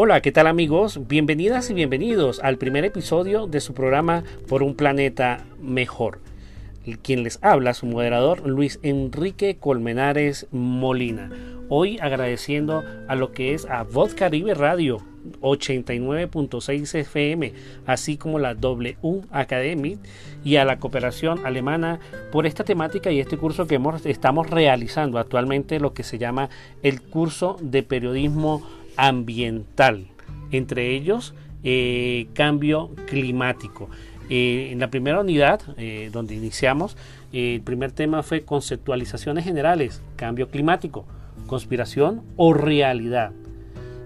Hola, ¿qué tal amigos? Bienvenidas y bienvenidos al primer episodio de su programa Por un planeta mejor. Quien les habla, su moderador Luis Enrique Colmenares Molina. Hoy agradeciendo a lo que es a Voz Caribe Radio 89.6 FM, así como la W Academy y a la cooperación alemana por esta temática y este curso que estamos realizando actualmente, lo que se llama el curso de periodismo ambiental, entre ellos eh, cambio climático. Eh, en la primera unidad, eh, donde iniciamos, el primer tema fue conceptualizaciones generales, cambio climático, conspiración o realidad.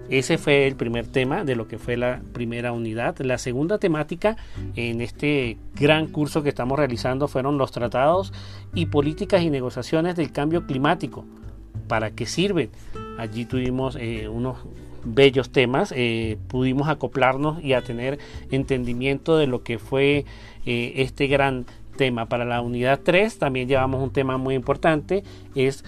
Ese fue el primer tema de lo que fue la primera unidad. La segunda temática en este gran curso que estamos realizando fueron los tratados y políticas y negociaciones del cambio climático. ¿Para qué sirven? Allí tuvimos unos bellos temas, eh, pudimos acoplarnos y a tener entendimiento de lo que fue eh, este gran tema. Para la unidad 3 también llevamos un tema muy importante, es,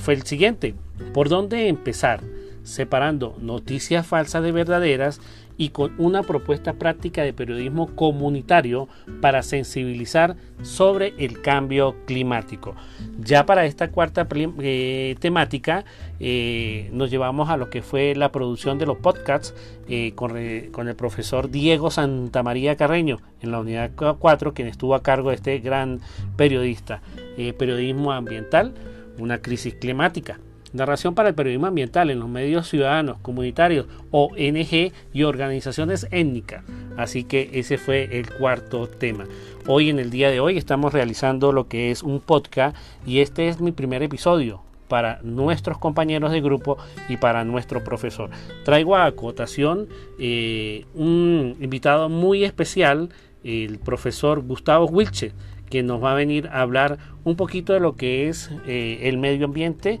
fue el siguiente, ¿por dónde empezar? Separando noticias falsas de verdaderas y con una propuesta práctica de periodismo comunitario para sensibilizar sobre el cambio climático. Ya para esta cuarta eh, temática eh, nos llevamos a lo que fue la producción de los podcasts eh, con, con, el profesor Diego Santamaría Carreño en la unidad 4, quien estuvo a cargo de este gran periodista. periodismo ambiental, una crisis climática. Narración para el periodismo ambiental en los medios ciudadanos, comunitarios, ONG y organizaciones étnicas. Así que ese fue el cuarto tema. Hoy en el día de hoy estamos realizando lo que es un podcast y este es mi primer episodio para nuestros compañeros de grupo y para nuestro profesor. Traigo a acotación eh, un invitado muy especial, el profesor Gustavo Wilche, que nos va a venir a hablar un poquito de lo que es eh, el medio ambiente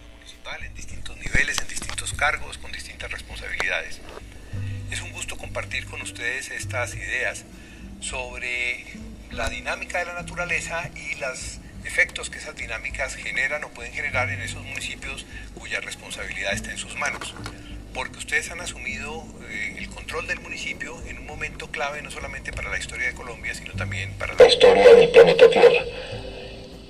cargos, con distintas responsabilidades. Es un gusto compartir con ustedes estas ideas sobre la dinámica de la naturaleza y los efectos que esas dinámicas generan o pueden generar en esos municipios cuya responsabilidad está en sus manos. Porque ustedes han asumido eh, el control del municipio en un momento clave no solamente para la historia de Colombia, sino también para la historia del planeta Tierra.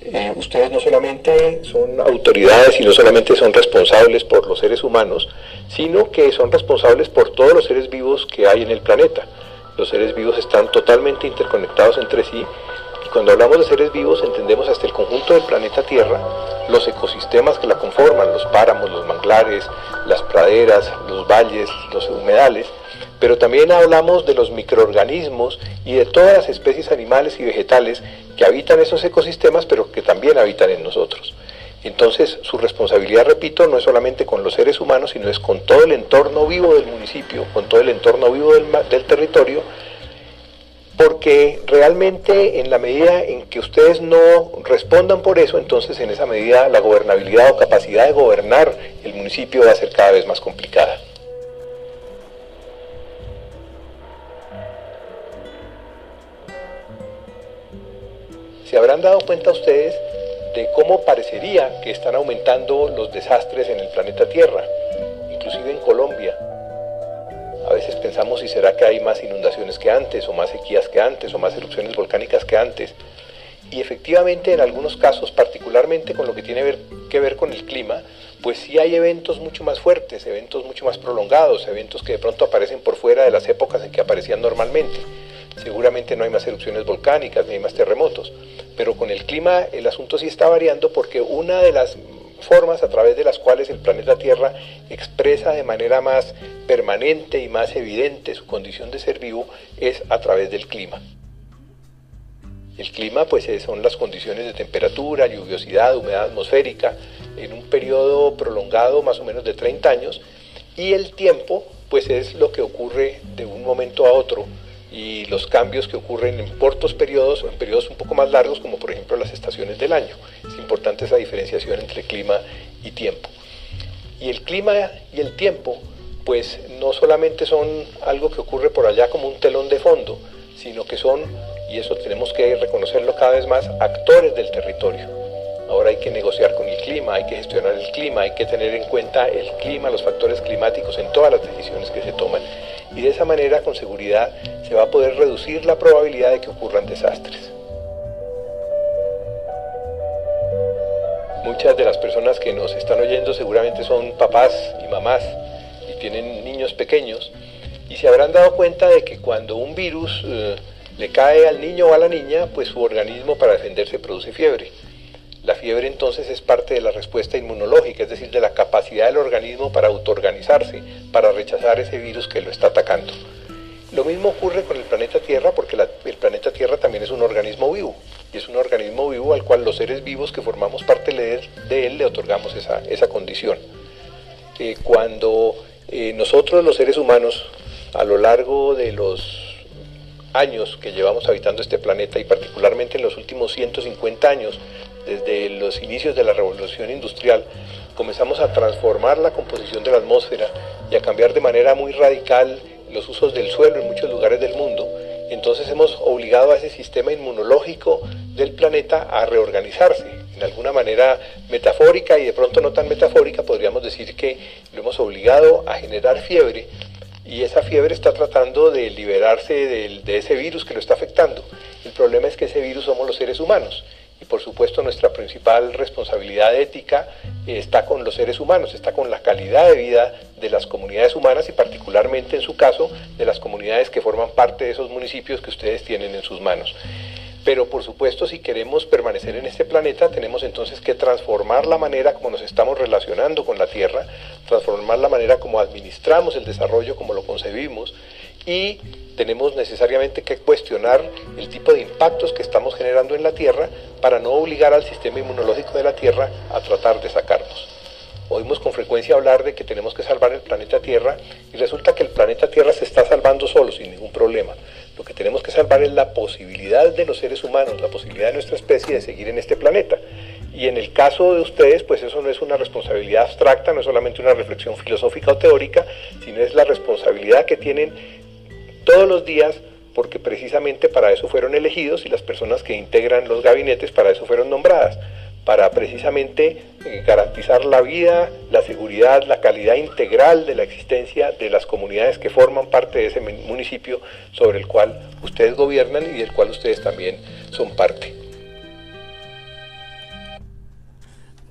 Eh, ustedes no solamente son autoridades y no solamente son responsables por los seres humanos, sino que son responsables por todos los seres vivos que hay en el planeta. Los seres vivos están totalmente interconectados entre sí y cuando hablamos de seres vivos entendemos hasta el conjunto del planeta Tierra, los ecosistemas que la conforman, los páramos, los manglares, las praderas, los valles, los humedales, pero también hablamos de los microorganismos y de todas las especies animales y vegetales que habitan esos ecosistemas, pero que también habitan en nosotros. Entonces, su responsabilidad, repito, no es solamente con los seres humanos, sino es con todo el entorno vivo del municipio, con todo el entorno vivo del, del territorio, porque realmente en la medida en que ustedes no respondan por eso, entonces en esa medida la gobernabilidad o capacidad de gobernar el municipio va a ser cada vez más complicada. Se habrán dado cuenta ustedes de cómo parecería que están aumentando los desastres en el planeta Tierra, inclusive en Colombia. A veces pensamos si será que hay más inundaciones que antes, o más sequías que antes, o más erupciones volcánicas que antes. Y efectivamente en algunos casos, particularmente con lo que tiene que ver con el clima, pues sí hay eventos mucho más fuertes, eventos mucho más prolongados, eventos que de pronto aparecen por fuera de las épocas en que aparecían normalmente. Seguramente no hay más erupciones volcánicas, ni hay más terremotos, pero con el clima el asunto sí está variando porque una de las formas a través de las cuales el planeta Tierra expresa de manera más permanente y más evidente su condición de ser vivo es a través del clima. El clima pues son las condiciones de temperatura, lluviosidad, humedad atmosférica en un periodo prolongado más o menos de 30 años y el tiempo pues es lo que ocurre de un momento a otro y los cambios que ocurren en cortos periodos o en periodos un poco más largos, como por ejemplo las estaciones del año. Es importante esa diferenciación entre clima y tiempo. Y el clima y el tiempo, pues no solamente son algo que ocurre por allá como un telón de fondo, sino que son, y eso tenemos que reconocerlo cada vez más, actores del territorio. Ahora hay que negociar con el clima, hay que gestionar el clima, hay que tener en cuenta el clima, los factores climáticos en todas las decisiones que se toman. Y de esa manera, con seguridad, va a poder reducir la probabilidad de que ocurran desastres. Muchas de las personas que nos están oyendo seguramente son papás y mamás y tienen niños pequeños y se habrán dado cuenta de que cuando un virus eh, le cae al niño o a la niña, pues su organismo para defenderse produce fiebre. La fiebre entonces es parte de la respuesta inmunológica, es decir, de la capacidad del organismo para autoorganizarse, para rechazar ese virus que lo está atacando. Lo mismo ocurre con el planeta Tierra porque el planeta Tierra también es un organismo vivo y es un organismo vivo al cual los seres vivos que formamos parte de él, le otorgamos esa, condición. Eh, cuando eh, nosotros los seres humanos a lo largo de los años que llevamos habitando este planeta y particularmente en los últimos 150 años desde los inicios de la revolución industrial, comenzamos a transformar la composición de la atmósfera y a cambiar de manera muy radical los usos del suelo en muchos lugares del mundo. Entonces hemos obligado a ese sistema inmunológico del planeta a reorganizarse. En alguna manera metafórica y de pronto no tan metafórica, podríamos decir que lo hemos obligado a generar fiebre y esa fiebre está tratando de liberarse de, de ese virus que lo está afectando. El problema es que ese virus somos los seres humanos y por supuesto nuestra principal responsabilidad ética está con los seres humanos, está con la calidad de vida de las comunidades humanas y particularmente en su caso de las comunidades que forman parte de esos municipios que ustedes tienen en sus manos. Pero por supuesto si queremos permanecer en este planeta tenemos entonces que transformar la manera como nos estamos relacionando con la Tierra, transformar la manera como administramos el desarrollo, como lo concebimos y tenemos necesariamente que cuestionar el tipo de impactos que estamos generando en la Tierra para no obligar al sistema inmunológico de la Tierra a tratar de sacarnos. Oímos con frecuencia hablar de que tenemos que salvar el planeta Tierra y resulta que el planeta Tierra se está salvando solo, sin ningún problema. Lo que tenemos que salvar es la posibilidad de los seres humanos, la posibilidad de nuestra especie de seguir en este planeta. Y en el caso de ustedes, pues eso no es una responsabilidad abstracta, no es solamente una reflexión filosófica o teórica, sino es la responsabilidad que tienen todos los días porque precisamente para eso fueron elegidos y las personas que integran los gabinetes para eso fueron nombradas, para precisamente eh, garantizar la vida, la seguridad, la calidad integral de la existencia de las comunidades que forman parte de ese municipio sobre el cual ustedes gobiernan y del cual ustedes también son parte.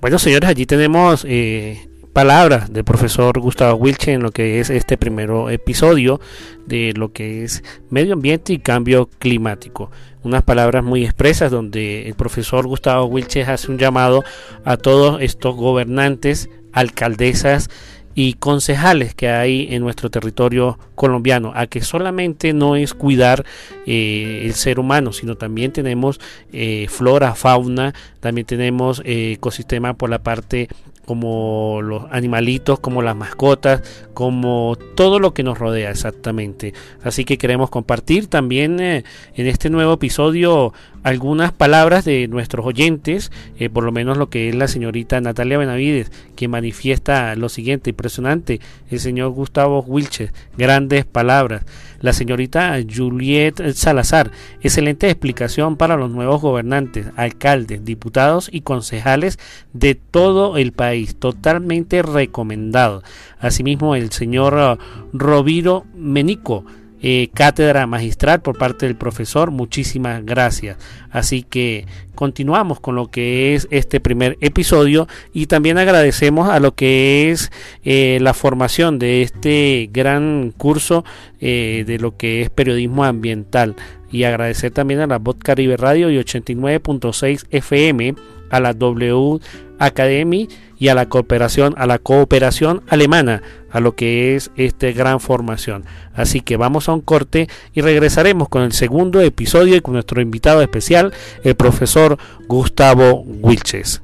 Bueno, señores, allí tenemos eh, palabras del profesor Gustavo Wilche en lo que es este primer episodio de lo que es medio ambiente y cambio climático. Unas palabras muy expresas donde el profesor Gustavo Wilche hace un llamado a todos estos gobernantes, alcaldesas y concejales que hay en nuestro territorio colombiano, a que solamente no es cuidar eh, el ser humano, sino también tenemos eh, flora, fauna, también tenemos eh, ecosistema por la parte como los animalitos, como las mascotas, como todo lo que nos rodea exactamente. Así que queremos compartir también eh, en este nuevo episodio algunas palabras de nuestros oyentes, eh, por lo menos lo que es la señorita Natalia Benavides, que manifiesta lo siguiente, impresionante, el señor Gustavo Wilches, grandes palabras, la señorita Juliette Salazar, excelente explicación para los nuevos gobernantes, alcaldes, diputados y concejales de todo el país, totalmente recomendado. Asimismo, el señor uh, Roviro Menico, eh, cátedra magistral por parte del profesor. Muchísimas gracias. Así que continuamos con lo que es este primer episodio y también agradecemos a lo que es eh, la formación de este gran curso eh, de lo que es periodismo ambiental y agradecer también a la Voz Caribe Radio y 89.6 FM a la W Academy y a la cooperación, a la cooperación alemana, a lo que es esta gran formación. Así que vamos a un corte y regresaremos con el segundo episodio y con nuestro invitado especial, el profesor Gustavo Wilches.